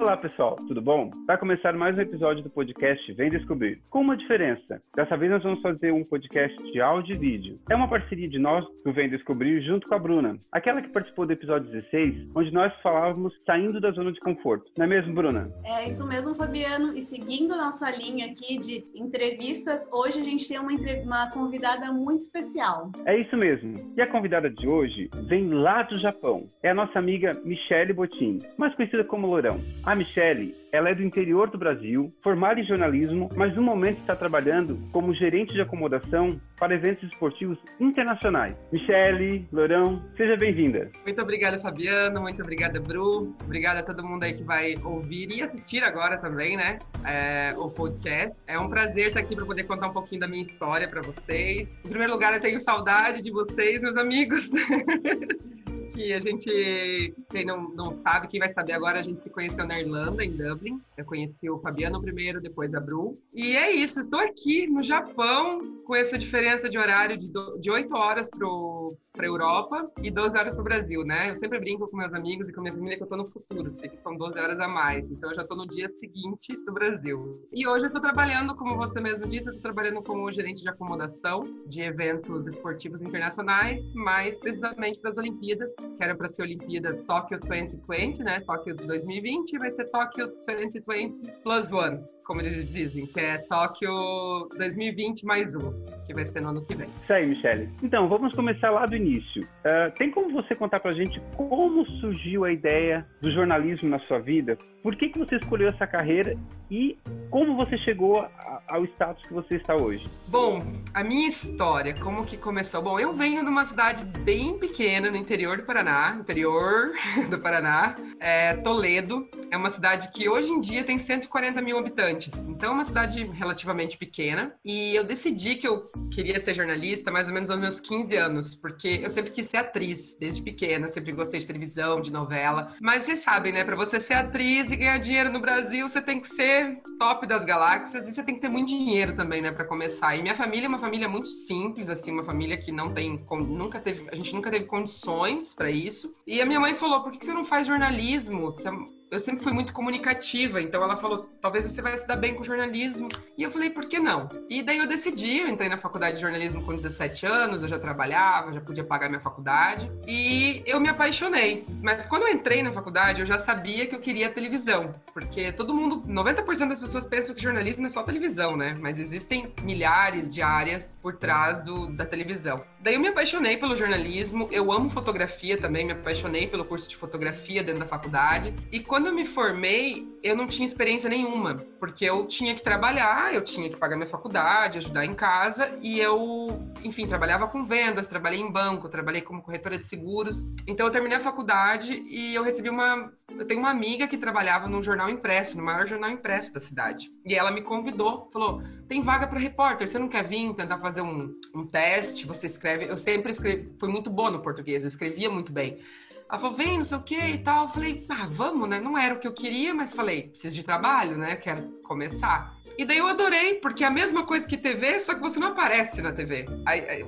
Olá, pessoal, tudo bom? Vai começar mais um episódio do podcast Vem Descobrir. Com uma diferença. Dessa vez nós vamos fazer um podcast de áudio e vídeo. É uma parceria de nós do Vem Descobrir junto com a Bruna, aquela que participou do episódio 16, onde nós falávamos saindo da zona de conforto. Não é mesmo, Bruna? É isso mesmo, Fabiano. E seguindo nossa linha aqui de entrevistas, hoje a gente tem uma, uma convidada muito especial. É isso mesmo. E a convidada de hoje vem lá do Japão. É a nossa amiga Michele Botin, mais conhecida como Lourão. A Michelle, ela é do interior do Brasil, formada em jornalismo, mas no momento está trabalhando como gerente de acomodação para eventos esportivos internacionais. Michelle, Lourão, seja bem-vinda. Muito obrigada, Fabiano. Muito obrigada, Bru. Obrigada a todo mundo aí que vai ouvir e assistir agora também, né? É, o podcast. É um prazer estar aqui para poder contar um pouquinho da minha história para vocês. Em primeiro lugar, eu tenho saudade de vocês, meus amigos. que a gente, quem não, não sabe, quem vai saber agora, a gente se conheceu na Irlanda, em Dublin. Eu conheci o Fabiano primeiro, depois a Bru. E é isso, estou aqui no Japão, com essa diferença de horário de, do, de 8 horas para a Europa e 12 horas para o Brasil, né? Eu sempre brinco com meus amigos e com minha família que eu estou no futuro, porque são 12 horas a mais. Então eu já estou no dia seguinte do Brasil. E hoje eu estou trabalhando, como você mesmo disse, eu estou trabalhando como gerente de acomodação de eventos esportivos internacionais, mais precisamente das Olimpíadas que era para ser Olimpíadas Tóquio 2020, né? Tóquio 2020, vai ser Tóquio 2020 plus one, como eles dizem, que é Tóquio 2020 mais um, que vai ser no ano que vem. Isso aí, Michele. Então, vamos começar lá do início. Uh, tem como você contar pra gente como surgiu a ideia do jornalismo na sua vida? Por que, que você escolheu essa carreira e como você chegou ao status que você está hoje? Bom, a minha história, como que começou? Bom, eu venho de uma cidade bem pequena no interior do Paraná, interior do Paraná, é Toledo. É uma cidade que hoje em dia tem 140 mil habitantes, então é uma cidade relativamente pequena. E eu decidi que eu queria ser jornalista mais ou menos aos meus 15 anos, porque eu sempre quis ser atriz, desde pequena, sempre gostei de televisão, de novela. Mas vocês sabem, né, para você ser atriz e ganhar dinheiro no Brasil, você tem que ser top das galáxias e você tem que ter muito dinheiro também, né, para começar. E minha família é uma família muito simples, assim, uma família que não tem, nunca teve, a gente nunca teve condições para isso. E a minha mãe falou: por que você não faz jornalismo? Você é eu sempre fui muito comunicativa, então ela falou, talvez você vai se dar bem com jornalismo. E eu falei, por que não? E daí eu decidi, eu entrei na faculdade de jornalismo com 17 anos, eu já trabalhava, já podia pagar minha faculdade, e eu me apaixonei. Mas quando eu entrei na faculdade, eu já sabia que eu queria televisão, porque todo mundo, 90% das pessoas pensam que jornalismo é só televisão, né? Mas existem milhares de áreas por trás do, da televisão. Daí eu me apaixonei pelo jornalismo, eu amo fotografia também, me apaixonei pelo curso de fotografia dentro da faculdade, e quando quando eu me formei, eu não tinha experiência nenhuma, porque eu tinha que trabalhar, eu tinha que pagar minha faculdade, ajudar em casa, e eu, enfim, trabalhava com vendas, trabalhei em banco, trabalhei como corretora de seguros. Então eu terminei a faculdade e eu recebi uma. Eu tenho uma amiga que trabalhava num jornal impresso, no maior jornal impresso da cidade. E ela me convidou, falou: tem vaga para repórter, você não quer vir tentar fazer um, um teste? Você escreve. Eu sempre escrevi, fui muito boa no português, eu escrevia muito bem. Ela falou, vem, não sei o que e tal. Eu falei, ah, vamos, né? Não era o que eu queria, mas falei, preciso de trabalho, né? Quero começar. E daí eu adorei, porque é a mesma coisa que TV, só que você não aparece na TV.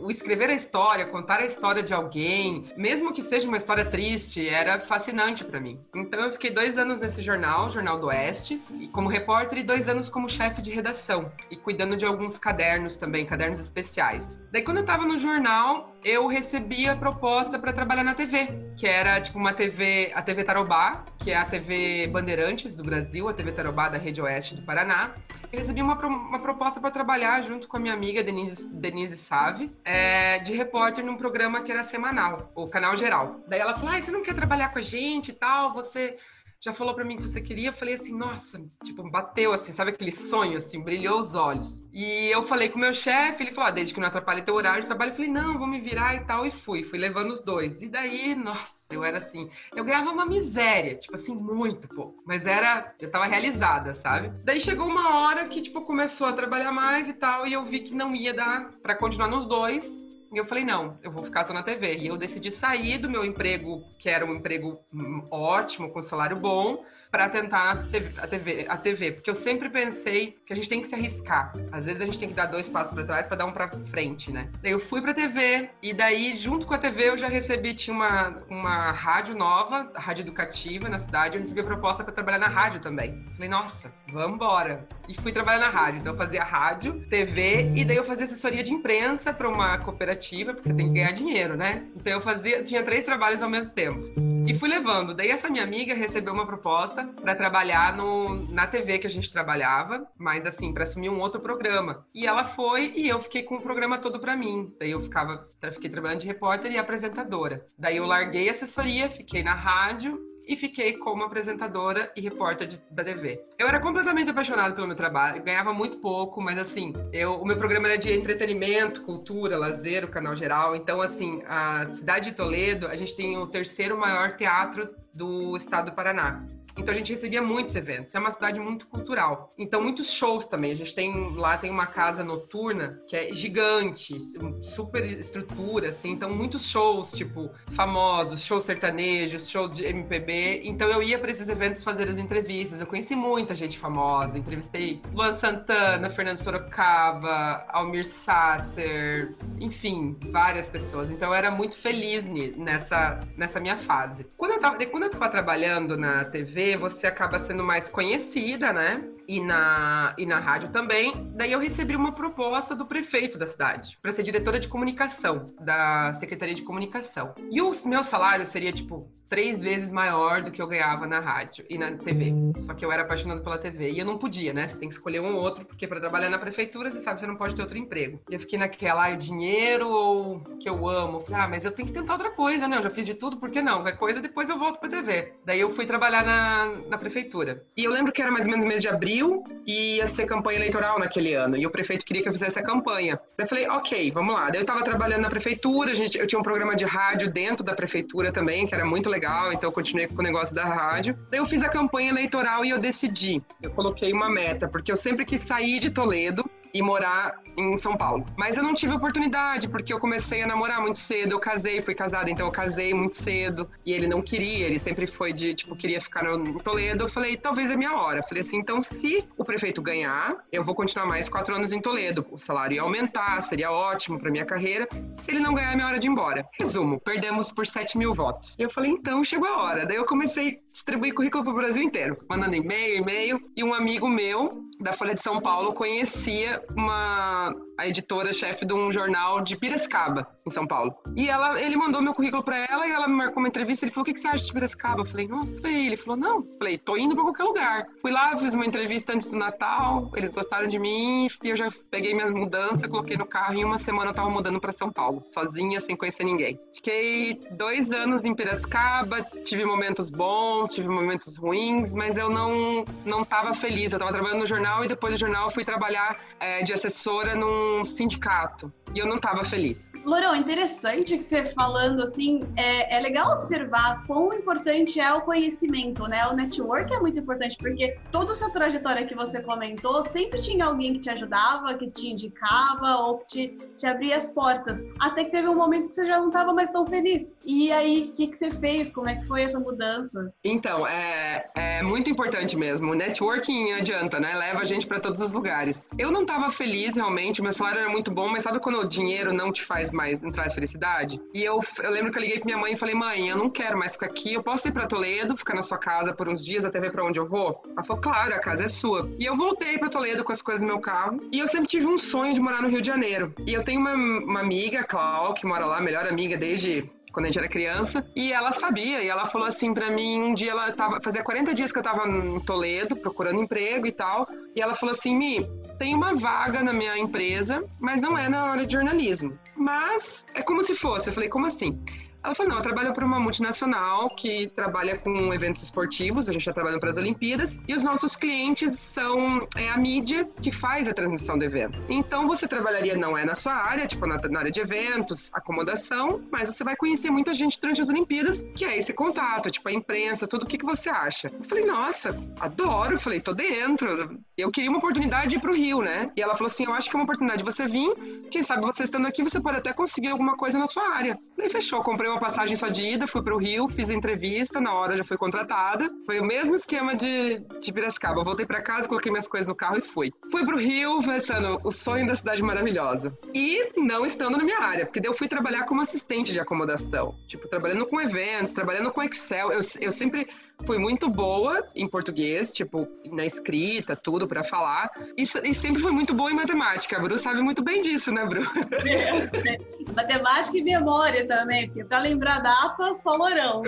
O escrever a história, contar a história de alguém, mesmo que seja uma história triste, era fascinante para mim. Então eu fiquei dois anos nesse jornal, Jornal do Oeste, como repórter e dois anos como chefe de redação e cuidando de alguns cadernos também, cadernos especiais. Daí quando eu tava no jornal, eu recebi a proposta para trabalhar na TV, que era tipo uma TV, a TV Tarobá, que é a TV Bandeirantes do Brasil, a TV Tarobá da Rede Oeste do Paraná. Eu recebi uma, uma proposta para trabalhar junto com a minha amiga Denise, Denise Save, é, de repórter num programa que era semanal, o Canal Geral. Daí ela falou: ah, você não quer trabalhar com a gente e tal? Você já falou para mim que você queria, eu falei assim, nossa, tipo, bateu assim, sabe aquele sonho assim, brilhou os olhos. E eu falei com o meu chefe, ele falou, ah, desde que não atrapalhe teu horário de trabalho, eu falei, não, vou me virar e tal, e fui, fui levando os dois. E daí, nossa, eu era assim, eu ganhava uma miséria, tipo assim, muito pouco, mas era, eu tava realizada, sabe? Daí chegou uma hora que, tipo, começou a trabalhar mais e tal, e eu vi que não ia dar para continuar nos dois, E eu falei, não, eu vou ficar só na TV. E eu decidi sair do meu emprego, que era um emprego hum, ótimo, com salário bom, para tentar a TV, a TV, porque eu sempre pensei que a gente tem que se arriscar. Às vezes a gente tem que dar dois passos para trás para dar um para frente, né? Daí eu fui para TV e daí junto com a TV eu já recebi tinha uma uma rádio nova, rádio educativa na cidade, eu recebi a proposta para trabalhar na rádio também. Falei, nossa, vamos embora. E fui trabalhar na rádio. Então eu fazia rádio, TV e daí eu fazia assessoria de imprensa para uma cooperativa, porque você tem que ganhar dinheiro, né? Então eu fazia, tinha três trabalhos ao mesmo tempo. E fui levando. Daí essa minha amiga recebeu uma proposta para trabalhar no, na TV que a gente trabalhava, mas assim, para assumir um outro programa. E ela foi e eu fiquei com o programa todo para mim. Daí eu ficava, fiquei trabalhando de repórter e apresentadora. Daí eu larguei a assessoria, fiquei na rádio e fiquei como apresentadora e repórter de, da TV. Eu era completamente apaixonada pelo meu trabalho, ganhava muito pouco, mas assim, eu, o meu programa era de entretenimento, cultura, lazer, o canal geral. Então, assim, a cidade de Toledo, a gente tem o terceiro maior teatro do estado do Paraná. Então a gente recebia muitos eventos. É uma cidade muito cultural. Então muitos shows também. A gente tem lá tem uma casa noturna que é gigante, super estrutura assim. Então muitos shows, tipo, famosos, shows sertanejos, show de MPB. Então eu ia para esses eventos fazer as entrevistas. Eu conheci muita gente famosa. Entrevistei Luan Santana, Fernando Sorocaba, Almir Sater, enfim, várias pessoas. Então eu era muito feliz nessa nessa minha fase. Quando eu tava, quando eu tava trabalhando na TV Você acaba sendo mais conhecida, né? E na, e na rádio também. Daí eu recebi uma proposta do prefeito da cidade para ser diretora de comunicação da Secretaria de Comunicação. E o meu salário seria tipo três vezes maior do que eu ganhava na rádio e na TV. Só que eu era apaixonado pela TV e eu não podia, né? Você tem que escolher um ou outro, porque para trabalhar na prefeitura, você sabe, você não pode ter outro emprego. E eu fiquei naquela, ah, dinheiro ou que eu amo. Eu falei, ah, mas eu tenho que tentar outra coisa, né? Eu já fiz de tudo, por que não? Qualquer coisa, depois eu volto pra TV. Daí eu fui trabalhar na, na prefeitura. E eu lembro que era mais ou menos mês de abril e ia ser campanha eleitoral naquele ano. E o prefeito queria que eu fizesse a campanha. Daí eu falei, ok, vamos lá. Daí eu tava trabalhando na prefeitura, gente, eu tinha um programa de rádio dentro da prefeitura também, que era muito legal legal, então eu continuei com o negócio da rádio. Daí eu fiz a campanha eleitoral e eu decidi. Eu coloquei uma meta, porque eu sempre quis sair de Toledo e morar em São Paulo. Mas eu não tive oportunidade, porque eu comecei a namorar muito cedo, eu casei, fui casada, então eu casei muito cedo, e ele não queria, ele sempre foi de, tipo, queria ficar no Toledo. Eu falei, talvez é minha hora. Eu falei assim, então se o prefeito ganhar, eu vou continuar mais quatro anos em Toledo. O salário ia aumentar, seria ótimo para minha carreira. Se ele não ganhar, é minha hora de ir embora. Resumo, perdemos por 7 mil votos. E eu falei, então chegou a hora. Daí eu comecei a distribuir currículo pro Brasil inteiro, mandando e-mail, e-mail, e um amigo meu da Folha de São Paulo conhecia uma a editora-chefe de um jornal de Piracicaba, em São Paulo. E ela, ele mandou meu currículo para ela e ela me marcou uma entrevista. Ele falou: O que, que você acha de Piracicaba? Eu falei: Não sei. Ele falou: Não. Eu falei: Tô indo para qualquer lugar. Fui lá, fiz uma entrevista antes do Natal. Eles gostaram de mim e eu já peguei minha mudança, coloquei no carro e em uma semana eu tava mudando para São Paulo, sozinha, sem conhecer ninguém. Fiquei dois anos em Piracicaba, tive momentos bons, tive momentos ruins, mas eu não, não tava feliz. Eu tava trabalhando no jornal e depois do jornal fui trabalhar é, de assessora num sindicato. E eu não estava feliz. Lorão, interessante que você falando assim, é, é legal observar quão importante é o conhecimento, né? O network é muito importante, porque toda essa trajetória que você comentou, sempre tinha alguém que te ajudava, que te indicava ou que te, te abria as portas. Até que teve um momento que você já não estava mais tão feliz. E aí, o que, que você fez? Como é que foi essa mudança? Então, é, é muito importante mesmo. O networking adianta, né? Leva a gente para todos os lugares. Eu não estava feliz realmente, meu salário era muito bom, mas sabe quando o dinheiro não te faz mais, não traz felicidade? E eu, eu lembro que eu liguei pra minha mãe e falei, mãe, eu não quero mais ficar aqui, eu posso ir pra Toledo, ficar na sua casa por uns dias até ver pra onde eu vou? Ela falou, claro, a casa é sua. E eu voltei pra Toledo com as coisas no meu carro, e eu sempre tive um sonho de morar no Rio de Janeiro. E eu tenho uma, uma amiga, Clau, que mora lá, melhor amiga desde quando a gente era criança, e ela sabia, e ela falou assim para mim, um dia ela tava, fazia 40 dias que eu tava em Toledo, procurando emprego e tal, e ela falou assim, Mi, tem uma vaga na minha empresa, mas não é na área de jornalismo. Mas é como se fosse. Eu falei, como assim? Ela falou, não, eu trabalho para uma multinacional que trabalha com eventos esportivos, a gente já trabalha para as Olimpíadas, e os nossos clientes são é, a mídia que faz a transmissão do evento. Então você trabalharia, não é na sua área, tipo na, na área de eventos, acomodação, mas você vai conhecer muita gente durante as Olimpíadas, que é esse contato, tipo a imprensa, tudo o que, que você acha. Eu falei, nossa, adoro, eu falei, tô dentro. Eu queria uma oportunidade de ir pro Rio, né? E ela falou assim, eu acho que é uma oportunidade de você vir, quem sabe você estando aqui, você pode até conseguir alguma coisa na sua área. Daí fechou, comprei uma passagem só de ida, fui pro Rio, fiz a entrevista, na hora já fui contratada. Foi o mesmo esquema de, de Piracicaba. Voltei para casa, coloquei minhas coisas no carro e fui. Fui pro Rio, pensando, o sonho da cidade maravilhosa. E não estando na minha área, porque daí eu fui trabalhar como assistente de acomodação. Tipo, trabalhando com eventos, trabalhando com Excel. Eu, eu sempre fui muito boa em português, tipo, na escrita, tudo para falar. E, e, sempre fui muito boa em matemática. A Bru sabe muito bem disso, né, Bru? matemática e memória também, porque para lembrar data, só Lourão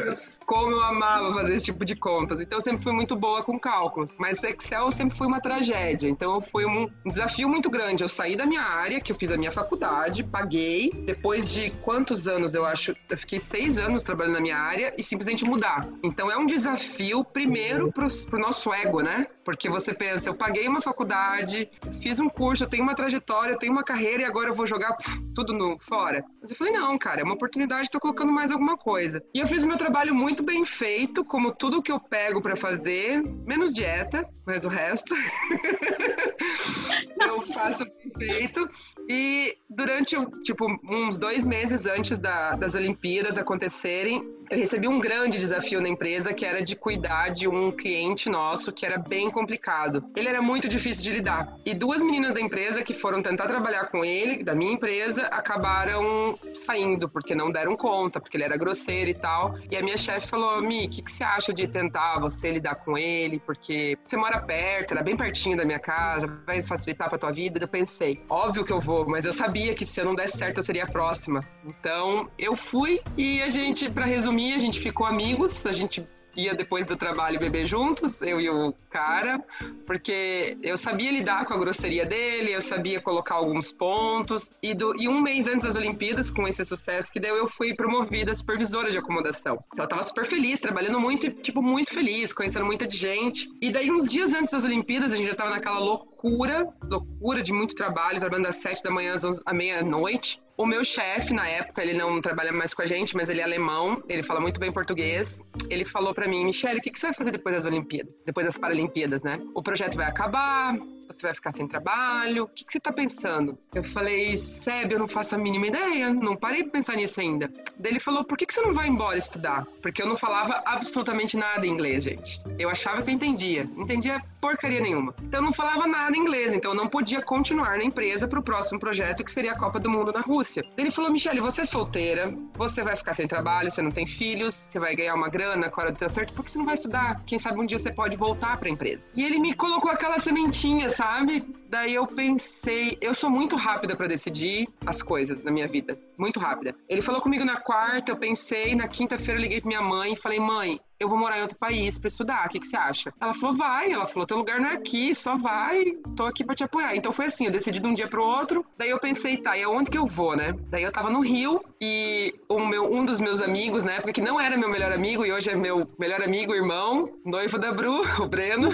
como eu amava fazer esse tipo de contas. Então eu sempre fui muito boa com cálculos. Mas Excel sempre foi uma tragédia. Então foi um desafio muito grande. Eu saí da minha área, que eu fiz a minha faculdade, paguei. Depois de quantos anos, eu acho, eu fiquei seis anos trabalhando na minha área e simplesmente mudar. Então é um desafio, primeiro, pro, pro nosso ego, né? Porque você pensa, eu paguei uma faculdade, fiz um curso, eu tenho uma trajetória, eu tenho uma carreira e agora eu vou jogar tudo no fora. Mas eu falei, não, cara, é uma oportunidade, tô colocando mais alguma coisa. E eu fiz o meu trabalho muito bem feito, como tudo que eu pego para fazer, menos dieta, mas o resto eu faço bem feito. E durante, tipo, uns dois meses antes da, das Olimpíadas acontecerem, eu recebi um grande desafio na empresa, que era de cuidar de um cliente nosso que era bem complicado. Ele era muito difícil de lidar. E duas meninas da empresa que foram tentar trabalhar com ele, da minha empresa, acabaram saindo, porque não deram conta, porque ele era grosseiro e tal. E a minha chefe falou: Mi, o que, que você acha de tentar você lidar com ele? Porque você mora perto, era bem pertinho da minha casa, vai facilitar pra tua vida. Eu pensei, óbvio que eu vou, mas eu sabia que se eu não desse certo, eu seria a próxima. Então eu fui e a gente, para resumir, a gente ficou amigos, a gente ia depois do trabalho beber juntos, eu e o cara, porque eu sabia lidar com a grosseria dele, eu sabia colocar alguns pontos. E, do, e um mês antes das Olimpíadas, com esse sucesso que deu, eu fui promovida supervisora de acomodação. Então eu tava super feliz, trabalhando muito, tipo, muito feliz, conhecendo muita gente. E daí, uns dias antes das Olimpíadas, a gente já tava naquela loucura, loucura de muito trabalho, trabalhando das sete da manhã às à meia-noite. O meu chefe, na época, ele não trabalha mais com a gente, mas ele é alemão, ele fala muito bem português. Ele falou para mim, Michelle, o que, que você vai fazer depois das Olimpíadas? Depois das Paralimpíadas, né? O projeto vai acabar, você vai ficar sem trabalho, o que, que você tá pensando? Eu falei, Seb, eu não faço a mínima ideia, não parei pra pensar nisso ainda. Daí ele falou, por que, que você não vai embora estudar? Porque eu não falava absolutamente nada em inglês, gente. Eu achava que eu entendia, entendia porcaria nenhuma. Então eu não falava nada em inglês, então eu não podia continuar na empresa pro próximo projeto, que seria a Copa do Mundo na Rússia. Daí ele falou, Michelle, você é solteira, você vai ficar sem trabalho, você não tem filhos, você vai ganhar uma grana com a hora do teu certo, por que você não vai estudar? Quem sabe um dia você pode voltar pra empresa. E ele me colocou aquela sementinha, sabe? Daí eu pensei, eu sou muito rápida para decidir as coisas na minha vida, muito rápida. Ele falou comigo na quarta, eu pensei, na quinta-feira eu liguei pra minha mãe e falei: "Mãe, eu vou morar em outro país para estudar, o que, que você acha? Ela falou, vai, ela falou, teu lugar não é aqui, só vai, tô aqui para te apoiar. Então foi assim, eu decidi de um dia pro outro, daí eu pensei, tá, e aonde que eu vou, né? Daí eu tava no Rio e o meu, um dos meus amigos, na época que não era meu melhor amigo e hoje é meu melhor amigo, irmão, noivo da Bru, o Breno.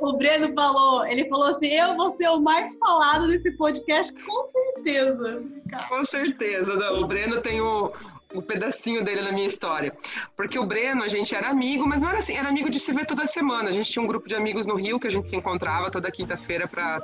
o Breno falou, ele falou assim, eu vou ser o mais falado nesse podcast, com certeza. Com certeza, não, o Breno tem o um pedacinho dele na minha história. Porque o Breno, a gente era amigo, mas não era assim, era amigo de se ver toda semana. A gente tinha um grupo de amigos no Rio que a gente se encontrava toda quinta-feira para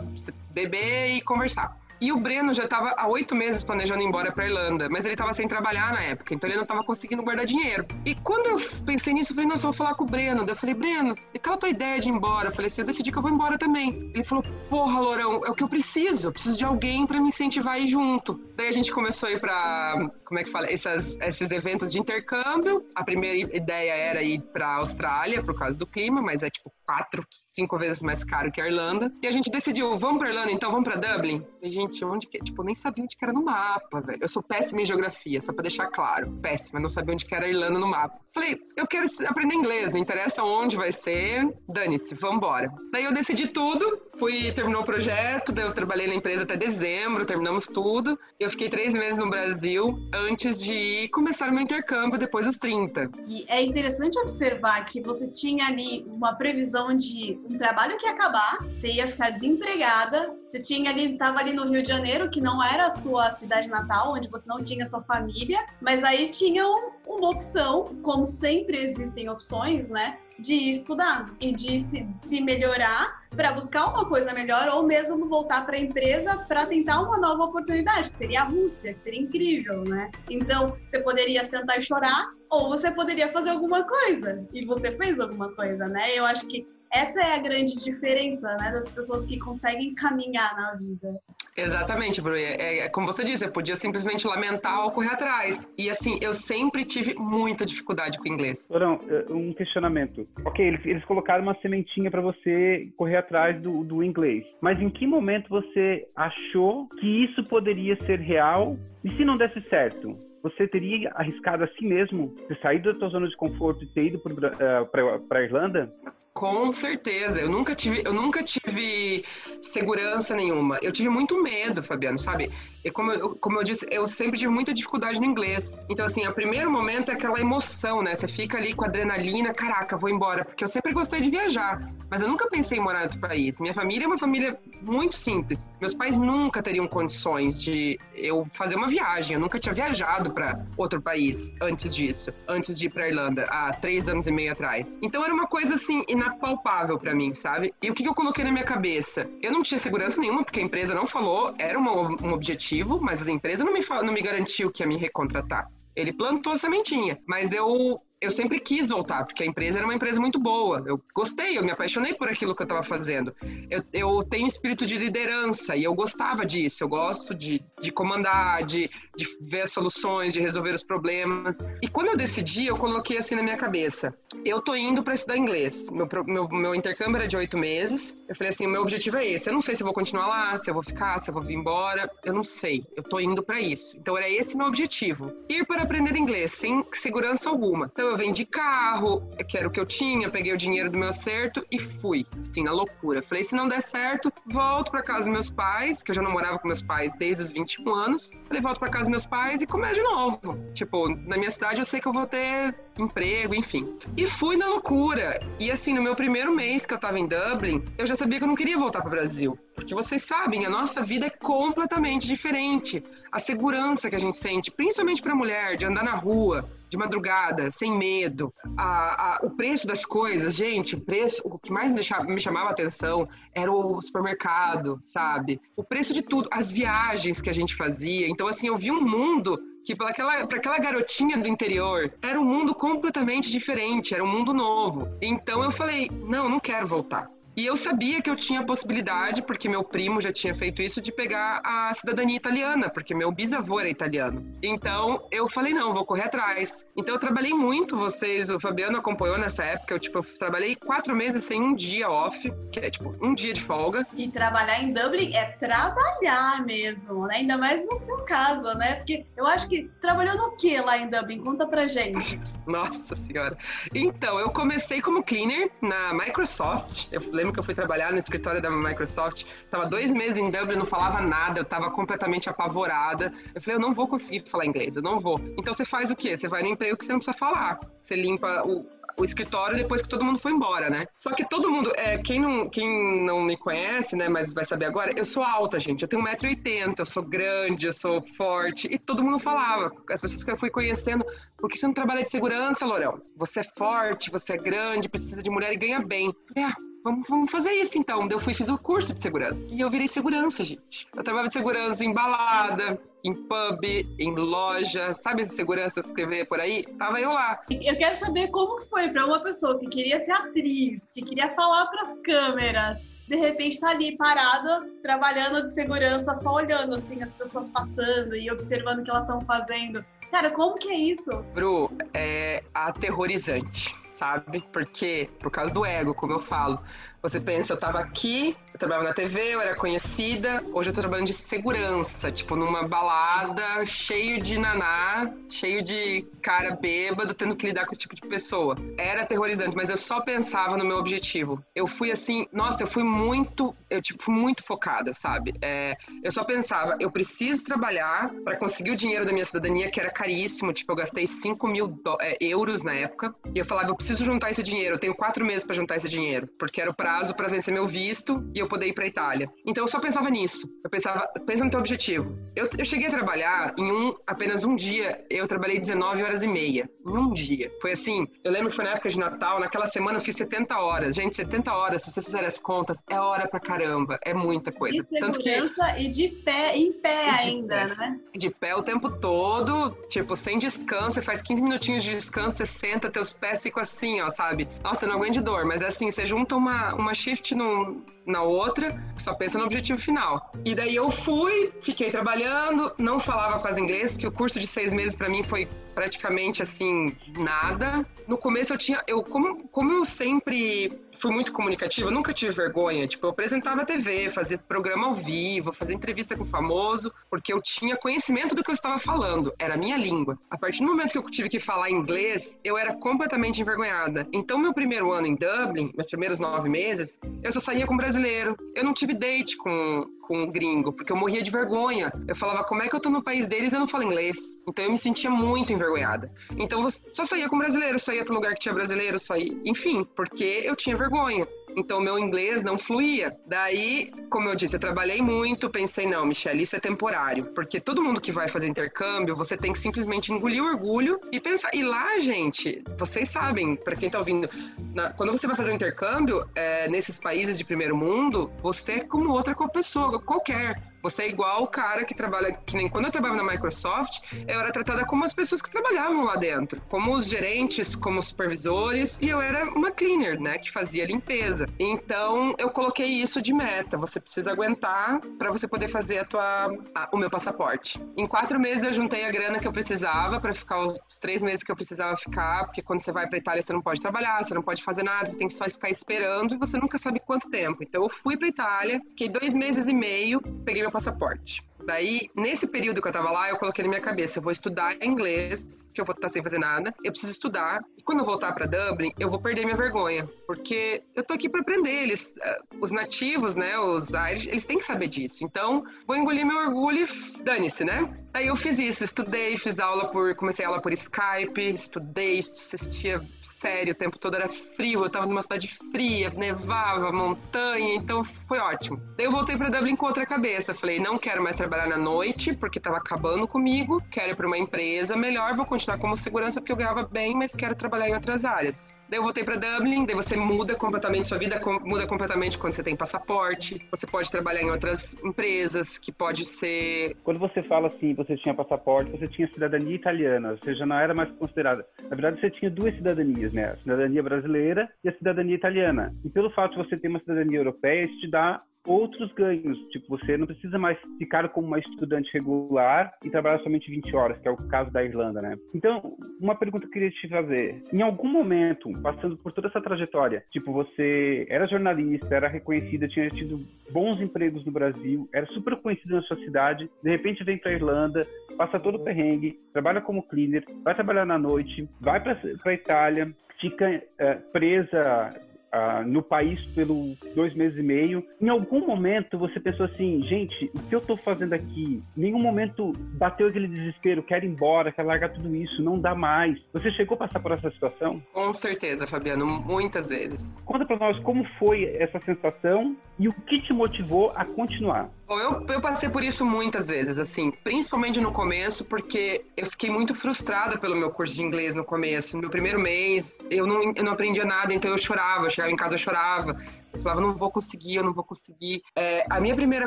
beber e conversar. E o Breno já estava há oito meses planejando ir embora para Irlanda, mas ele estava sem trabalhar na época, então ele não estava conseguindo guardar dinheiro. E quando eu pensei nisso, eu falei, nossa, eu vou falar com o Breno. Daí eu falei, Breno, aquela tua ideia de ir embora? Eu falei assim, eu decidi que eu vou embora também. Ele falou, porra, Lourão, é o que eu preciso, eu preciso de alguém para me incentivar a ir junto. Daí a gente começou a ir para, como é que fala, Essas, esses eventos de intercâmbio. A primeira ideia era ir para Austrália, por causa do clima, mas é tipo quatro, cinco vezes mais caro que a Irlanda. E a gente decidiu, vamos para Irlanda, então vamos para Dublin. E, gente, onde que, tipo, nem sabia onde que era no mapa, velho. Eu sou péssima em geografia, só para deixar claro. Péssima, não sabia onde que era a Irlanda no mapa. Falei, eu quero aprender inglês, não interessa onde vai ser, dane-se, vambora. Daí eu decidi tudo, fui, terminou o projeto, daí eu trabalhei na empresa até dezembro, terminamos tudo. Eu fiquei três meses no Brasil antes de começar meu intercâmbio depois dos 30. E é interessante observar que você tinha ali uma previsão de um trabalho que ia acabar, você ia ficar desempregada, você tinha ali, estava ali no Rio de Janeiro, que não era a sua cidade natal, onde você não tinha sua família, mas aí tinha uma opção, como sempre existem opções, né? De estudar e de se, se melhorar para buscar uma coisa melhor ou mesmo voltar para a empresa para tentar uma nova oportunidade, que seria a Rússia, que seria incrível, né? Então, você poderia sentar e chorar ou você poderia fazer alguma coisa. E você fez alguma coisa, né? Eu acho que essa é a grande diferença, né, das pessoas que conseguem caminhar na vida. Exatamente, Bru. É, é, como você disse, eu podia simplesmente lamentar ou correr atrás. E assim, eu sempre tive muita dificuldade com inglês. Não, é, um questionamento. Ok, eles, eles colocaram uma sementinha para você correr atrás do, do inglês. Mas em que momento você achou que isso poderia ser real? E se não desse certo? Você teria arriscado a si mesmo ter saído da sua zona de conforto e ter ido para a Irlanda? Com certeza. Eu nunca tive, eu nunca tive segurança nenhuma. Eu tive muito medo, Fabiano, sabe? E como eu, como eu disse, eu sempre tive muita dificuldade no inglês. Então, assim, o primeiro momento é aquela emoção, né? Você fica ali com adrenalina, caraca, vou embora. Porque eu sempre gostei de viajar, mas eu nunca pensei em morar em outro país. Minha família é uma família muito simples. Meus pais nunca teriam condições de eu fazer uma viagem. Eu nunca tinha viajado para outro país antes disso, antes de ir para Irlanda, há três anos e meio atrás. Então, era uma coisa, assim, inapalpável para mim, sabe? E o que eu coloquei na minha cabeça? Eu não tinha segurança nenhuma, porque a empresa não falou, era uma, um objetivo mas a empresa não me, não me garantiu que ia me recontratar. Ele plantou a sementinha, mas eu eu sempre quis voltar, porque a empresa era uma empresa muito boa. Eu gostei, eu me apaixonei por aquilo que eu estava fazendo. Eu, eu, tenho espírito de liderança e eu gostava disso. Eu gosto de, de comandar, de, de ver soluções, de resolver os problemas. E quando eu decidi, eu coloquei assim na minha cabeça: eu tô indo para estudar inglês. Meu, meu, meu intercâmbio era de oito meses. Eu falei assim: o meu objetivo é esse. Eu não sei se eu vou continuar lá, se eu vou ficar, se eu vou vir embora. Eu não sei. Eu tô indo para isso. Então era esse meu objetivo: ir para aprender inglês sem segurança alguma. Então eu vendi carro, que era o que eu tinha, peguei o dinheiro do meu acerto e fui, assim, na loucura. Falei, se não der certo, volto para casa dos meus pais, que eu já não morava com meus pais desde os 21 anos. Falei, volto para casa dos meus pais e começo de novo. Tipo, na minha cidade eu sei que eu vou ter emprego, enfim. E fui na loucura. E assim, no meu primeiro mês que eu tava em Dublin, eu já sabia que eu não queria voltar para o Brasil. Porque vocês sabem, a nossa vida é completamente diferente. A segurança que a gente sente, principalmente para mulher, de andar na rua, de madrugada, sem medo, a, a, o preço das coisas, gente, o preço, o que mais me, deixava, me chamava atenção era o supermercado, sabe? O preço de tudo, as viagens que a gente fazia. Então, assim, eu vi um mundo que para aquela, aquela garotinha do interior era um mundo completamente diferente, era um mundo novo. Então eu falei, não, não quero voltar. E eu sabia que eu tinha a possibilidade, porque meu primo já tinha feito isso, de pegar a cidadania italiana, porque meu bisavô era italiano. Então eu falei, não, vou correr atrás. Então eu trabalhei muito, vocês, o Fabiano acompanhou nessa época, eu tipo, eu trabalhei quatro meses sem um dia off, que é tipo um dia de folga. E trabalhar em Dublin é trabalhar mesmo, né? Ainda mais no seu caso, né? Porque eu acho que trabalhou no que lá em Dublin? Conta pra gente. Nossa senhora. Então, eu comecei como cleaner na Microsoft. Eu falei lembro que eu fui trabalhar no escritório da Microsoft, tava dois meses em Dublin, não falava nada, eu tava completamente apavorada. Eu falei, eu não vou conseguir falar inglês, eu não vou. Então você faz o quê? Você vai no emprego que você não precisa falar. Você limpa o, o escritório depois que todo mundo foi embora, né? Só que todo mundo, é, quem, não, quem não me conhece, né, mas vai saber agora, eu sou alta, gente. Eu tenho 1,80m, eu sou grande, eu sou forte. E todo mundo falava, as pessoas que eu fui conhecendo, por que você não trabalha de segurança, Lorel? Você é forte, você é grande, precisa de mulher e ganha bem. É, vamos, vamos fazer isso então. Eu fui fiz o curso de segurança. E eu virei segurança, gente. Eu trabalhava de segurança em balada, em pub, em loja, sabe as seguranças que vê por aí? Tava eu lá. Eu quero saber como que foi para uma pessoa que queria ser atriz, que queria falar para as câmeras, de repente tá ali parada, trabalhando de segurança, só olhando assim as pessoas passando e observando o que elas estão fazendo. Cara, como que é isso? Bru, é aterrorizante sabe? Porque, por causa do ego, como eu falo, Você pensa, eu tava aqui, eu trabalhava na TV, eu era conhecida, hoje eu tô trabalhando de segurança, tipo, numa balada cheio de naná, cheio de cara bêbado, tendo que lidar com esse tipo de pessoa. Era aterrorizante, mas eu só pensava no meu objetivo. Eu fui assim, nossa, eu fui muito, eu tipo, fui muito focada, sabe? É, eu só pensava, eu preciso trabalhar para conseguir o dinheiro da minha cidadania, que era caríssimo, tipo, eu gastei 5 mil é, euros na época, e eu falava, eu preciso juntar esse dinheiro, eu tenho quatro meses para juntar esse dinheiro, porque era o prazo para vencer meu visto e eu poder ir para Itália. Então eu só pensava nisso. Eu pensava, pensa no teu objetivo. Eu, eu cheguei a trabalhar em um apenas um dia, eu trabalhei 19 horas e meia. Em um dia. Foi assim, eu lembro que foi na época de Natal, naquela semana eu fiz 70 horas. Gente, 70 horas, se vocês fizerem as contas, é hora pra caramba, é muita coisa. Tanto que e de pé, em pé ainda, pé. né? De pé o tempo todo, tipo, sem descanso, você faz 15 minutinhos de descanso, você senta, teus pés ficam assim, ó, sabe? Nossa, eu não aguento de dor, mas é assim, você junta uma, uma shift no, na outra, só pensa no objetivo final. E daí eu fui, fiquei trabalhando, não falava quase inglês, porque o curso de seis meses para mim foi praticamente assim, nada. No começo eu tinha, eu como, como eu sempre fui muito comunicativa, nunca tive vergonha. Tipo, eu apresentava TV, fazia programa ao vivo, fazia entrevista com o famoso, porque eu tinha conhecimento do que eu estava falando. Era a minha língua. A partir do momento que eu tive que falar inglês, eu era completamente envergonhada. Então, meu primeiro ano em Dublin, meus primeiros nove meses, eu só saía com brasileiro. Eu não tive date com, com gringo, porque eu morria de vergonha. Eu falava, como é que eu tô no país deles e eu não falo inglês? Então eu me sentia muito envergonhada. Então eu só saía com brasileiro, só ia pro lugar que tinha brasileiro, só ia... enfim, porque eu tinha vergonha vergonha. Então, meu inglês não fluía. Daí, como eu disse, eu trabalhei muito, pensei, não, Michelle, isso é temporário. Porque todo mundo que vai fazer intercâmbio, você tem que simplesmente engolir o orgulho e pensar. E lá, gente, vocês sabem, para quem tá ouvindo, na, quando você vai fazer um intercâmbio, é, nesses países de primeiro mundo, você é como outra pessoa, qualquer. Você é igual o cara que trabalha, que nem quando eu trabalhava na Microsoft, eu era tratada como as pessoas que trabalhavam lá dentro, como os gerentes, como os supervisores, e eu era uma cleaner, né, que fazia limpeza. Então, eu coloquei isso de meta. Você precisa aguentar para você poder fazer a tua, a, o meu passaporte. Em quatro meses eu juntei a grana que eu precisava para ficar os três meses que eu precisava ficar, porque quando você vai para Itália você não pode trabalhar, você não pode fazer nada, você tem que só ficar esperando e você nunca sabe quanto tempo. Então, eu fui para Itália, fiquei dois meses e meio, peguei meu passaporte. Daí, nesse período que eu tava lá, eu coloquei na minha cabeça, eu vou estudar inglês, que eu vou estar sem fazer nada, eu preciso estudar, e quando eu voltar para Dublin, eu vou perder minha vergonha, porque eu tô aqui para aprender, eles, eh, os nativos, né, os Irish, eles têm que saber disso, então, vou engolir meu orgulho e dane-se, né? Aí eu fiz isso, estudei, fiz aula por, comecei aula por Skype, estudei, assistia sério, o tempo todo era frio, eu tava numa cidade fria, nevava, montanha, então foi ótimo. Daí eu voltei para Dublin com outra cabeça, falei, não quero mais trabalhar na noite, porque tava acabando comigo, quero ir para uma empresa melhor, vou continuar como segurança porque eu ganhava bem, mas quero trabalhar em outras áreas. Daí eu voltei para Dublin, daí você muda completamente, sua vida muda completamente quando você tem passaporte. Você pode trabalhar em outras empresas, que pode ser. Quando você fala assim, você tinha passaporte, você tinha cidadania italiana, ou seja, não era mais considerada. Na verdade, você tinha duas cidadanias, né? A cidadania brasileira e a cidadania italiana. E pelo fato de você ter uma cidadania europeia, isso te dá outros ganhos. Tipo, você não precisa mais ficar como uma estudante regular e trabalhar somente 20 horas, que é o caso da Irlanda, né? Então, uma pergunta que eu queria te fazer. Em algum momento, passando por toda essa trajetória, tipo, você era jornalista, era reconhecida, tinha tido bons empregos no Brasil, era super conhecida na sua cidade, de repente vem para Irlanda, passa todo o perrengue, trabalha como cleaner, vai trabalhar na noite, vai para Itália, fica é, presa uh, no país pelo dois meses e meio. Em algum momento você pensou assim, gente, o que eu estou fazendo aqui? Em nenhum momento bateu aquele desespero, quero ir embora, quero largar tudo isso, não dá mais. Você chegou a passar por essa situação? Com certeza, Fabiano, muitas vezes. Conta para nós como foi essa sensação e o que te motivou a continuar. Bom, eu, eu passei por isso muitas vezes, assim, principalmente no começo, porque eu fiquei muito frustrada pelo meu curso de inglês no começo. No meu primeiro mês, eu não, eu não aprendia nada, então eu chorava, eu chegava em casa, eu chorava. Eu falava, não vou conseguir, eu não vou conseguir. É, a minha primeira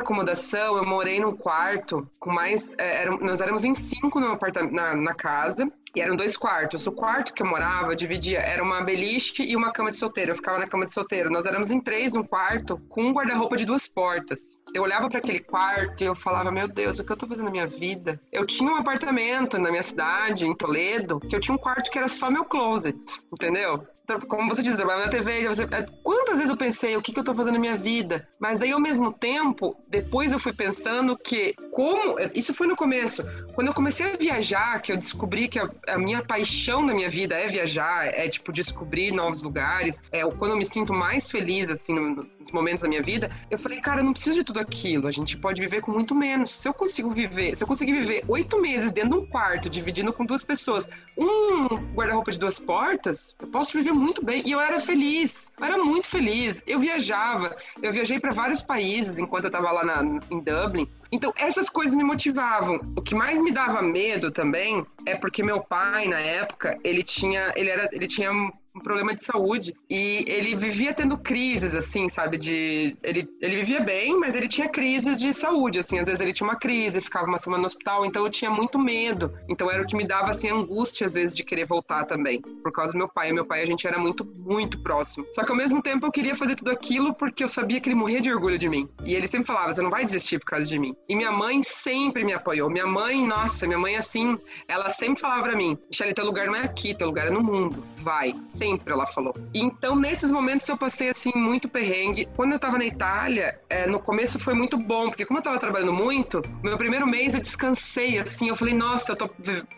acomodação, eu morei num quarto com mais. É, era, nós éramos em cinco no apartamento, na, na casa. E eram dois quartos. O quarto que eu morava, dividia, era uma beliche e uma cama de solteiro. Eu ficava na cama de solteiro. Nós éramos em três num quarto, com um guarda-roupa de duas portas. Eu olhava para aquele quarto e eu falava, meu Deus, o que eu tô fazendo na minha vida? Eu tinha um apartamento na minha cidade, em Toledo, que eu tinha um quarto que era só meu closet, entendeu? Como você diz, trabalhava na TV, você, é, quantas vezes eu pensei, o que, que eu tô fazendo na minha vida. Mas daí, ao mesmo tempo, depois eu fui pensando que, como. Isso foi no começo. Quando eu comecei a viajar, que eu descobri que a, a minha paixão na minha vida é viajar, é, tipo, descobrir novos lugares, é quando eu me sinto mais feliz, assim, nos momentos da minha vida, eu falei, cara, eu não preciso de tudo aquilo. A gente pode viver com muito menos. Se eu consigo viver, se eu conseguir viver oito meses dentro de um quarto, dividindo com duas pessoas, um guarda-roupa de duas portas, eu posso viver muito bem. E eu era feliz, eu era muito feliz. Eu viajava, eu viajei para vários países enquanto eu estava lá na, em Dublin. Então, essas coisas me motivavam. O que mais me dava medo também é porque meu pai, na época, ele tinha, ele era, ele tinha um problema de saúde e ele vivia tendo crises, assim, sabe? De ele, ele vivia bem, mas ele tinha crises de saúde, assim. Às vezes ele tinha uma crise, ficava uma semana no hospital, então eu tinha muito medo. Então era o que me dava, assim, angústia, às vezes, de querer voltar também, por causa do meu pai. Meu pai, a gente era muito, muito próximo. Só que ao mesmo tempo eu queria fazer tudo aquilo porque eu sabia que ele morria de orgulho de mim. E ele sempre falava: você não vai desistir por causa de mim. E minha mãe sempre me apoiou. Minha mãe, nossa, minha mãe, assim, ela sempre falava pra mim: Michelle, teu lugar não é aqui, teu lugar é no mundo. Vai. Sempre sempre, ela falou. Então, nesses momentos eu passei, assim, muito perrengue. Quando eu tava na Itália, é, no começo foi muito bom, porque como eu tava trabalhando muito, meu primeiro mês eu descansei, assim, eu falei, nossa, eu tô,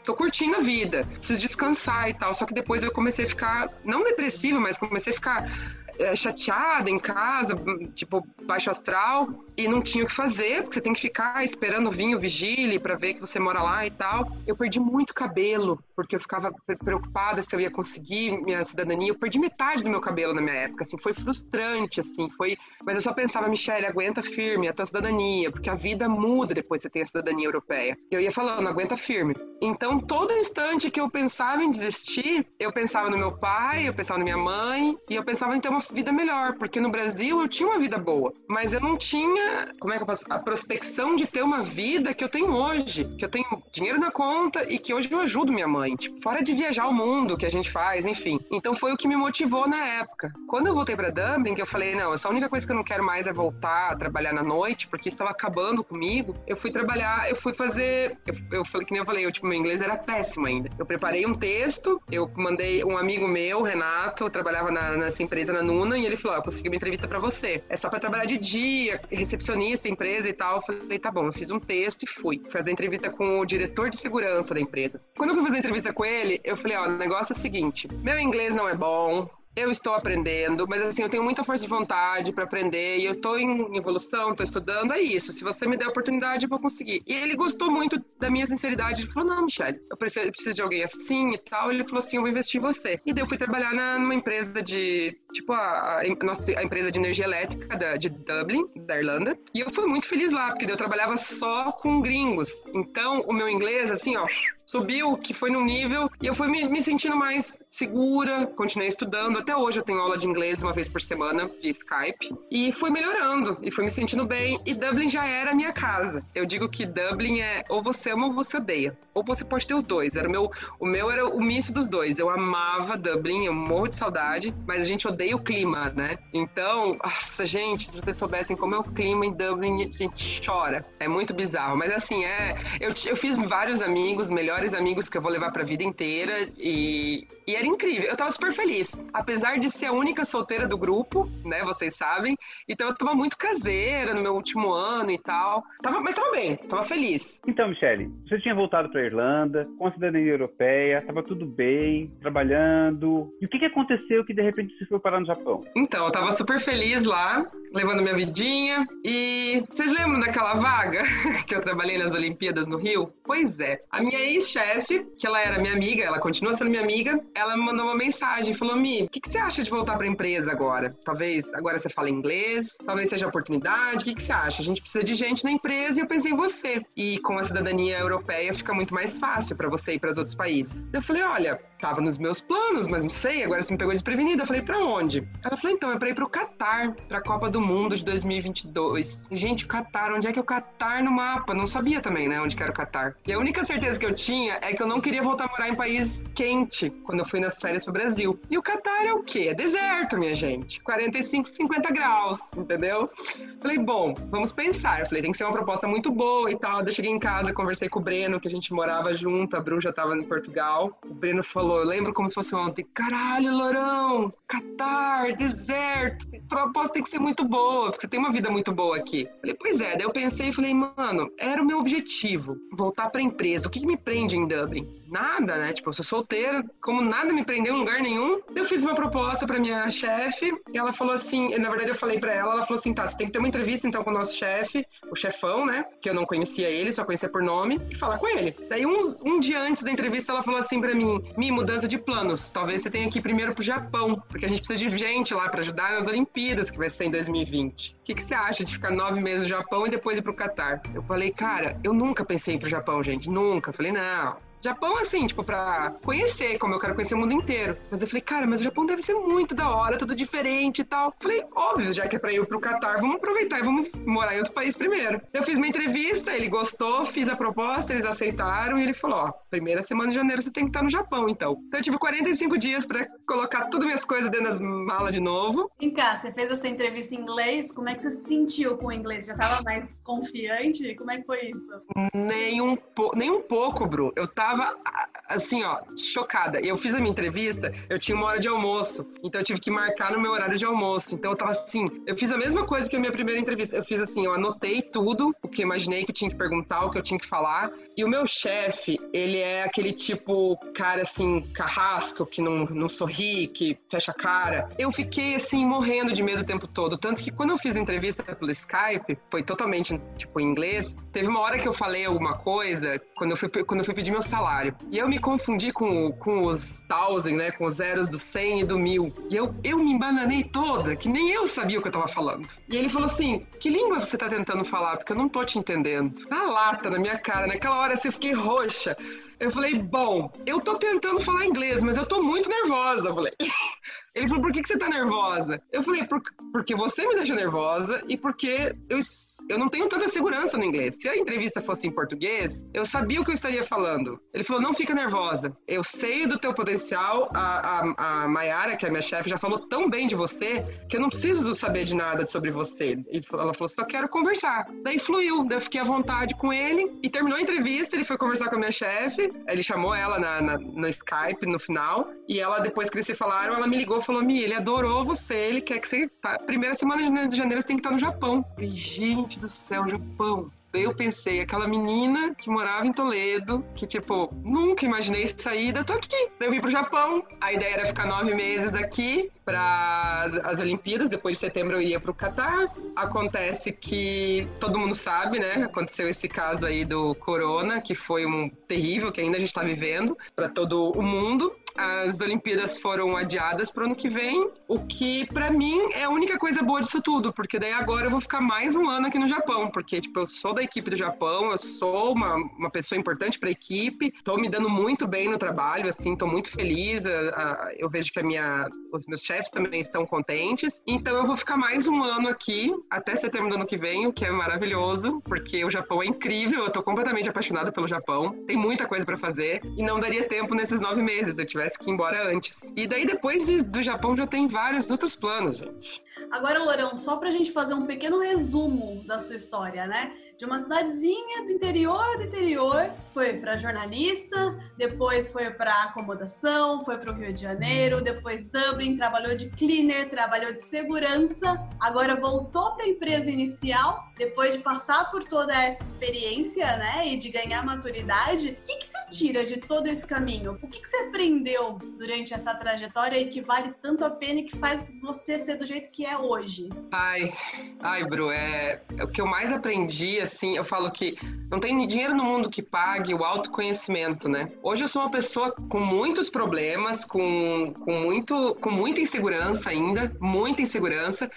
tô curtindo a vida, preciso descansar e tal. Só que depois eu comecei a ficar, não depressiva, mas comecei a ficar é, chateada em casa, tipo, baixo astral, e não tinha o que fazer, porque você tem que ficar esperando o vigília para ver que você mora lá e tal. Eu perdi muito cabelo, porque eu ficava preocupada se eu ia conseguir minha cidadania. Eu perdi metade do meu cabelo na minha época, assim, foi frustrante, assim, foi... Mas eu só pensava, Michelle, aguenta firme a tua cidadania, porque a vida muda depois que você tem a cidadania europeia. Eu ia falando, aguenta firme. Então, todo instante que eu pensava em desistir, eu pensava no meu pai, eu pensava na minha mãe, e eu pensava em ter uma vida melhor, porque no Brasil eu tinha uma vida boa, mas eu não tinha, como é que eu posso, a prospecção de ter uma vida que eu tenho hoje, que eu tenho dinheiro na conta e que hoje eu ajudo minha mãe, tipo, fora de viajar o mundo que a gente faz, enfim. Então foi o que me motivou na época. Quando eu voltei para Dublin, que eu falei, não, essa única coisa que eu não quero mais é voltar a trabalhar na noite, porque estava acabando comigo. Eu fui trabalhar, eu fui fazer, eu, eu falei que nem eu falei, eu, tipo, meu inglês era péssimo ainda. Eu preparei um texto, eu mandei um amigo meu, Renato, trabalhava na, nessa empresa na E ele falou: ah, eu consegui uma entrevista para você. É só para trabalhar de dia, recepcionista, empresa e tal. Eu falei: tá bom, eu fiz um texto e fui fazer entrevista com o diretor de segurança da empresa. Quando eu fui fazer entrevista com ele, eu falei: ó, o negócio é o seguinte: meu inglês não é bom, eu estou aprendendo, mas assim, eu tenho muita força de vontade para aprender e eu estou em evolução, estou estudando, é isso. Se você me der a oportunidade, eu vou conseguir. E ele gostou muito da minha sinceridade. Ele falou: Não, Michelle, eu preciso, eu preciso de alguém assim e tal. Ele falou assim: Eu vou investir em você. E daí eu fui trabalhar na, numa empresa de, tipo, a, a, nossa, a empresa de energia elétrica da, de Dublin, da Irlanda. E eu fui muito feliz lá, porque eu trabalhava só com gringos. Então, o meu inglês, assim, ó, subiu, que foi num nível, e eu fui me, me sentindo mais segura, continuei estudando. Até hoje eu tenho aula de inglês uma vez por semana de Skype. E fui melhorando, e fui me sentindo bem. E Dublin já era minha casa. Eu digo que Dublin é ou você ama ou você odeia. Ou você pode ter os dois. Era o meu, o meu era o misto dos dois. Eu amava Dublin, eu morro de saudade, mas a gente odeia o clima, né? Então, nossa, gente, se vocês soubessem como é o clima em Dublin, a gente chora. É muito bizarro. Mas assim, é. Eu, eu fiz vários amigos, melhores melhores amigos que eu vou levar pra vida inteira e, e era incrível. Eu tava super feliz. Apesar de ser a única solteira do grupo, né? Vocês sabem. Então eu tava muito caseira no meu último ano e tal. Tava, mas tava bem, tava feliz. Então, Michele, você tinha voltado pra Irlanda, com a cidadania europeia, tava tudo bem, trabalhando. E o que, que aconteceu que de repente você foi parar no Japão? Então, eu tava super feliz lá, levando minha vidinha. E vocês lembram daquela vaga que eu trabalhei nas Olimpíadas no Rio? Pois é. A minha ex chefe, que ela era minha amiga, ela continua sendo minha amiga, ela me mandou uma mensagem, falou: Mi, o que, que, você acha de voltar para a empresa agora? Talvez agora você fala inglês, talvez seja oportunidade, o que, que você acha? A gente precisa de gente na empresa e eu pensei em você. E com a cidadania europeia fica muito mais fácil para você ir para os outros países. Eu falei: olha, tava nos meus planos, mas não sei, agora você me pegou desprevenida. Eu falei: para onde? Ela falou: então, é para ir para o Catar, para a Copa do Mundo de 2022. Gente, o Catar, onde é que é o Catar no mapa? Não sabia também, né, onde que era o Catar. E a única certeza que eu tinha é que eu não queria voltar a morar em país quente quando eu fui nas férias pro Brasil. E o Catar é o quê? É deserto, minha gente. 45, 50 graus, entendeu? Falei, bom, vamos pensar. Eu falei, tem que ser uma proposta muito boa e tal. Eu cheguei em casa, conversei com o Breno, que a gente morava junto, a Bru já tava em Portugal. O Breno falou falou, eu lembro como se fosse ontem, caralho, Lourão, Catar, deserto, proposta tem que ser muito boa, porque você tem uma vida muito boa aqui. Falei, pois é, daí eu pensei e falei, mano, era o meu objetivo, voltar pra empresa. O que, que me prende em Dublin? Nada, né? Tipo, eu sou solteira, como nada me prendeu em lugar nenhum. Eu fiz uma proposta pra minha chefe e ela falou assim, na verdade eu falei pra ela, ela falou assim, tá, você tem que ter uma entrevista então com o nosso chefe, o chefão, né? Que eu não conhecia ele, só conhecia por nome, e falar com ele. Daí um, um dia antes da entrevista ela falou assim pra mim, me mudança de planos, talvez você tenha que ir primeiro pro Japão, porque a gente precisa de gente lá para ajudar nas Olimpíadas, que vai ser em 2020. O que, que você acha de ficar nove meses no Japão e depois ir pro Catar? Eu falei, cara, eu nunca pensei em ir pro Japão, gente, nunca. Falei, não, Japão, assim, tipo, pra conhecer, como eu quero conhecer o mundo inteiro. Mas eu falei, cara, mas o Japão deve ser muito da hora, tudo diferente e tal. Falei, óbvio, já que é pra ir pro Catar, vamos aproveitar e vamos morar em outro país primeiro. Eu fiz uma entrevista, ele gostou, fiz a proposta, eles aceitaram e ele falou, ó, primeira semana de janeiro você tem que estar no Japão, então. Então eu tive 45 dias pra colocar todas minhas coisas dentro das malas de novo. Vem cá, você fez essa entrevista em inglês, como é que você se sentiu com o inglês? Já tava mais confiante? Como é que foi isso? Nem um, nem um pouco, Bru. Eu tava tava, assim, ó, chocada. Eu fiz a minha entrevista, eu tinha uma hora de almoço, então eu tive que marcar no meu horário de almoço. Então eu tava assim, eu fiz a mesma coisa que a minha primeira entrevista. Eu fiz assim, eu anotei tudo, o que imaginei que eu tinha que perguntar, o que eu tinha que falar. E o meu chefe, ele é aquele tipo cara assim, carrasco, que não, não sorri, que fecha a cara. Eu fiquei assim, morrendo de medo o tempo todo. Tanto que quando eu fiz a entrevista pelo Skype, foi totalmente, tipo, em inglês, teve uma hora que eu falei alguma coisa, quando eu fui, quando eu fui pedir meu salário salário. E eu me confundi com, com os thousand, né? Com os zeros do 100 e do mil. E eu, eu me embananei toda, que nem eu sabia o que eu tava falando. E ele falou assim: Que língua você tá tentando falar? Porque eu não tô te entendendo. Na lata, na minha cara. Naquela hora assim, eu fiquei roxa. Eu falei, bom, eu tô tentando falar inglês, mas eu tô muito nervosa. Eu falei. Ele falou, por que, que você tá nervosa? Eu falei, Por, porque você me deixa nervosa e porque eu, eu não tenho tanta segurança no inglês. Se a entrevista fosse em português, eu sabia o que eu estaria falando. Ele falou, não fica nervosa. Eu sei do teu potencial. A, a, a Mayara, que é minha chefe, já falou tão bem de você que eu não preciso saber de nada sobre você. E ela falou, só quero conversar. Daí fluiu, daí eu fiquei à vontade com ele e terminou a entrevista, ele foi conversar com a minha chefe, ele chamou ela na, na, no Skype no final e ela, depois que eles se falaram, ela me ligou falou: Mi, ele adorou você, ele quer que você. Tá, primeira semana de janeiro você tem que estar no Japão. E, gente do céu, Japão. Eu pensei, aquela menina que morava em Toledo, que, tipo, nunca imaginei sair, tô aqui. Eu vim pro Japão. A ideia era ficar nove meses aqui para as Olimpíadas. Depois de setembro eu ia pro Catar. Acontece que todo mundo sabe, né? Aconteceu esse caso aí do corona, que foi um terrível, que ainda a gente tá vivendo para todo o mundo as Olimpíadas foram adiadas para o ano que vem, o que para mim é a única coisa boa disso tudo, porque daí agora eu vou ficar mais um ano aqui no Japão, porque tipo, eu sou da equipe do Japão, eu sou uma, uma pessoa importante para a equipe, estou me dando muito bem no trabalho, assim, estou muito feliz, a, a, eu vejo que a minha, os meus chefes também estão contentes, então eu vou ficar mais um ano aqui, até setembro do ano que vem, o que é maravilhoso, porque o Japão é incrível, eu estou completamente apaixonada pelo Japão, tem muita coisa para fazer, e não daria tempo nesses nove meses, se eu tivesse tivesse que ir embora antes. E daí, depois de, do Japão, já tem vários outros planos, gente. Agora, Lourão, só pra gente fazer um pequeno resumo da sua história, né? de uma cidadezinha do interior do interior, foi para jornalista, depois foi para acomodação, foi para o Rio de Janeiro, depois Dublin, trabalhou de cleaner, trabalhou de segurança, agora voltou para a empresa inicial, depois de passar por toda essa experiência, né, e de ganhar maturidade. O que, que você tira de todo esse caminho? O que, que você aprendeu durante essa trajetória e que vale tanto a pena e que faz você ser do jeito que é hoje? Ai, ai, Bru, é, é o que eu mais aprendi assim, eu falo que não tem dinheiro no mundo que pague o autoconhecimento, né? Hoje eu sou uma pessoa com muitos problemas, com, com, muito, com muita insegurança ainda, muita insegurança.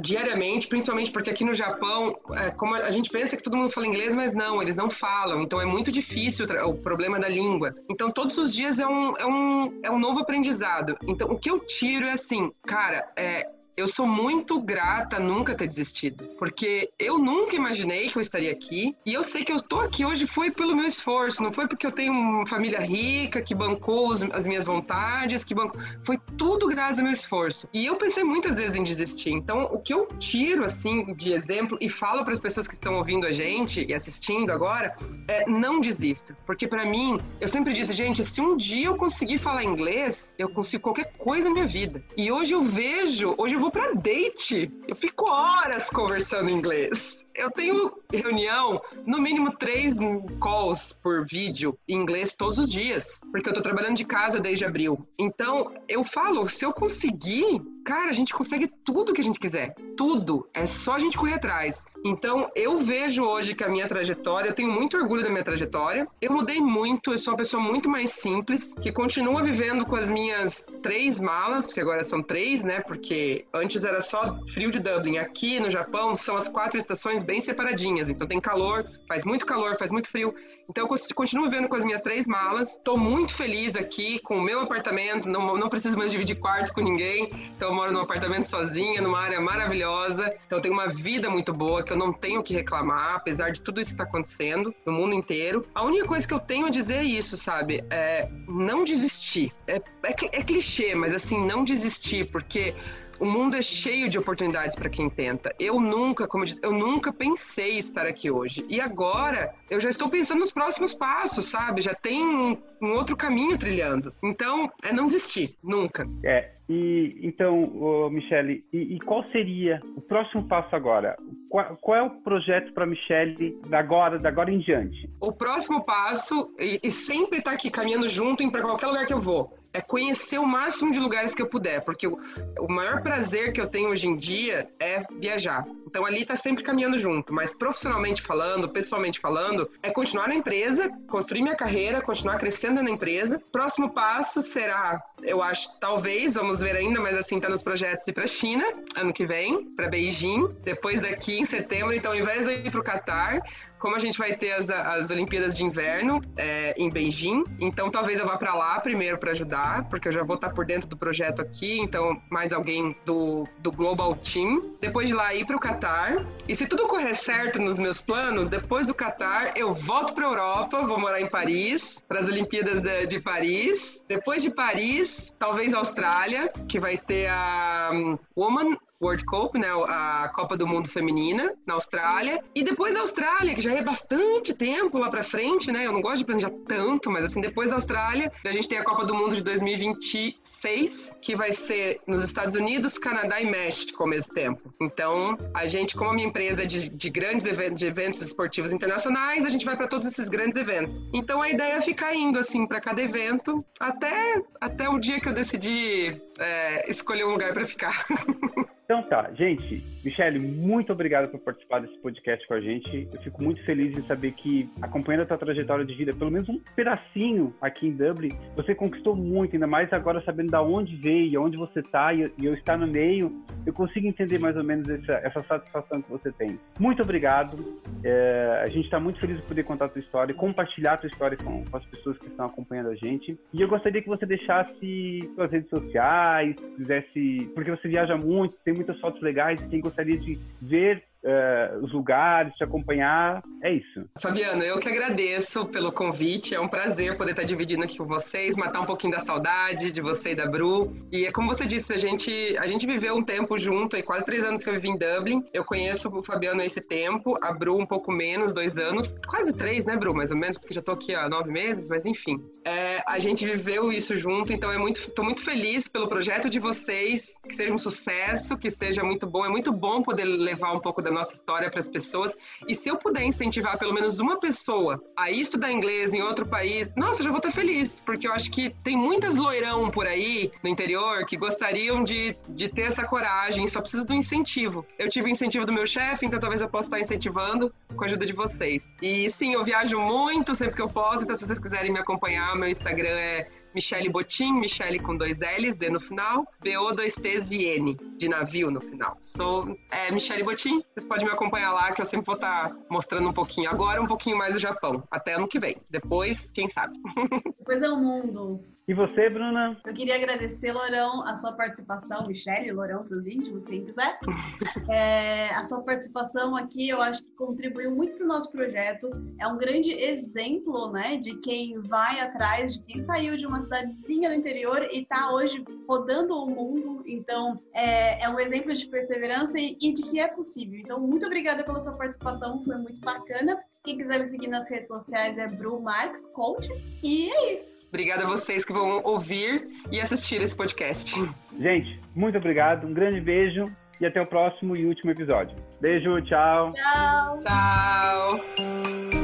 Diariamente, principalmente porque aqui no Japão, é, como a gente pensa que todo mundo fala inglês, mas não, eles não falam, então é muito difícil o problema da língua. Então todos os dias é um, é um, é um novo aprendizado. Então o que eu tiro é assim, cara, é, eu sou muito grata nunca ter desistido, porque eu nunca imaginei que eu estaria aqui e eu sei que eu tô aqui hoje foi pelo meu esforço, não foi porque eu tenho uma família rica que bancou as minhas vontades, que bancou, foi tudo graças ao meu esforço. E eu pensei muitas vezes em desistir. Então, o que eu tiro assim de exemplo e falo para as pessoas que estão ouvindo a gente e assistindo agora é não desista, porque para mim, eu sempre disse, gente, se um dia eu conseguir falar inglês, eu consigo qualquer coisa na minha vida. E hoje eu vejo, hoje eu vou para date, eu fico horas conversando inglês eu tenho reunião, no mínimo três calls por vídeo em inglês todos os dias, porque eu tô trabalhando de casa desde abril. Então, eu falo, se eu conseguir, cara, a gente consegue tudo que a gente quiser. Tudo. É só a gente correr atrás. Então, eu vejo hoje que a minha trajetória, eu tenho muito orgulho da minha trajetória. Eu mudei muito, eu sou uma pessoa muito mais simples, que continua vivendo com as minhas três malas, que agora são três, né? Porque antes era só frio de Dublin. Aqui no Japão são as quatro estações bem separadinhas. Então tem calor, faz muito calor, faz muito frio. Então eu continuo vivendo com as minhas três malas. Tô muito feliz aqui com o meu apartamento, não, não preciso mais dividir quarto com ninguém. Então moro num apartamento sozinha, numa área maravilhosa. Então eu tenho uma vida muito boa que eu não tenho que reclamar, apesar de tudo isso que está acontecendo no mundo inteiro. A única coisa que eu tenho a dizer é isso, sabe? É não desistir. É, é, é clichê, mas assim, não desistir, porque o mundo é cheio de oportunidades para quem tenta. Eu nunca, como eu disse, eu nunca pensei estar aqui hoje. E agora eu já estou pensando nos próximos passos, sabe? Já tem um, um outro caminho trilhando. Então, é não desistir, nunca. É, e então, oh, Michele, e, e, qual seria o próximo passo agora? Qual, qual é o projeto para Michele da agora, da agora em diante? O próximo passo, e, e sempre estar tá aqui caminhando junto para qualquer lugar que eu vou, é conhecer o máximo de lugares que eu puder, porque o, o maior prazer que eu tenho hoje em dia é viajar. Então ali tá sempre caminhando junto, mas profissionalmente falando, pessoalmente falando, é continuar na empresa, construir minha carreira, continuar crescendo na empresa. Próximo passo será, eu acho, talvez, vamos ver ainda, mas assim tá nos projetos ir para China ano que vem, para Beijing, depois daqui em setembro, então ao invés de ir para o Catar, como a gente vai ter as, as Olimpíadas de Inverno é, em Beijing, então talvez eu vá para lá primeiro para ajudar, porque eu já vou estar tá por dentro do projeto aqui, então mais alguém do, do Global Team. Depois de lá ir para o Catar, e se tudo correr certo nos meus planos, depois do Catar eu volto para Europa, vou morar em Paris, para as Olimpíadas de, de, Paris. Depois de Paris, talvez Austrália, que vai ter a um, Woman World Cup, né, a Copa do Mundo Feminina na Austrália, e depois da Austrália, que já é bastante tempo lá para frente, né? Eu não gosto de planejar tanto, mas assim, depois da Austrália, a gente tem a Copa do Mundo de 2026, que vai ser nos Estados Unidos, Canadá e México ao mesmo tempo. Então, a gente, como a minha empresa é de, de grandes eventos, de eventos esportivos internacionais, a gente vai para todos esses grandes eventos. Então, a ideia é ficar indo assim para cada evento até até o dia que eu decidi é, escolher um lugar para ficar. Então tá, gente, Michele, muito obrigado por participar desse podcast com a gente. Eu fico muito feliz em saber que, acompanhando a tua trajetória de vida, pelo menos um pedacinho aqui em Dublin, você conquistou muito, ainda mais agora sabendo da onde veio, aonde você está e, eu estar no meio, eu consigo entender mais ou menos essa, essa satisfação que você tem. Muito obrigado. É, a gente está muito feliz de poder contar a tua história, compartilhar a tua história com, com, as pessoas que estão acompanhando a gente. E eu gostaria que você deixasse suas redes sociais, fizesse, porque você viaja muito, tem muitas fotos legais e quem gostaria de ver uh, os lugares, te acompanhar. É isso. Fabiano, eu que agradeço pelo convite. É um prazer poder estar dividindo aqui com vocês, matar um pouquinho da saudade de você e da Bru. E é como você disse, a gente, a gente viveu um tempo junto, aí quase três anos que eu vivi em Dublin. Eu conheço o Fabiano esse tempo, a Bru um pouco menos, dois anos. Quase três, né, Bru? Mais ou menos, porque já tô aqui há nove meses, mas enfim. É, a gente viveu isso junto, então é muito, tô muito feliz pelo projeto de vocês, que seja um sucesso, que seja muito bom. É muito bom poder levar um pouco da nossa história para as pessoas. E se eu puder incentivar pelo menos uma pessoa a estudar inglês em outro país, nossa, já vou estar feliz, porque eu acho que tem muitas loirão por aí no interior que gostariam de, de ter essa coragem, só precisa do incentivo. Eu tive o incentivo do meu chefe, então talvez eu possa estar incentivando com a ajuda de vocês. E sim, eu viajo muito sempre que eu posso, então se vocês quiserem me acompanhar, meu Instagram é Michele Botim, Michele com dois L's, Z no final, BO, dois T's e N, de navio no final. Sou é, Michele Botim, vocês podem me acompanhar lá, que eu sempre vou estar tá mostrando um pouquinho agora, um pouquinho mais o Japão. Até ano que vem. Depois, quem sabe. Depois é o mundo. E você, Bruna? Eu queria agradecer, Lorão, a sua participação, Michele, Lorão os íntimos, quem quiser. É, a sua participação aqui, eu acho que contribuiu muito para o nosso projeto. É um grande exemplo, né, de quem vai atrás, de quem saiu de uma cidadezinha do interior e está hoje rodando o mundo. Então, é, é um exemplo de perseverança e, e de que é possível. Então, muito obrigada pela sua participação, foi muito bacana. Quem quiser me seguir nas redes sociais é Bru Marx Coach. E é isso. Obrigada a vocês que vão ouvir e assistir esse podcast. Gente, muito obrigado, um grande beijo e até o próximo e último episódio. Beijo, tchau. Tchau. Tchau.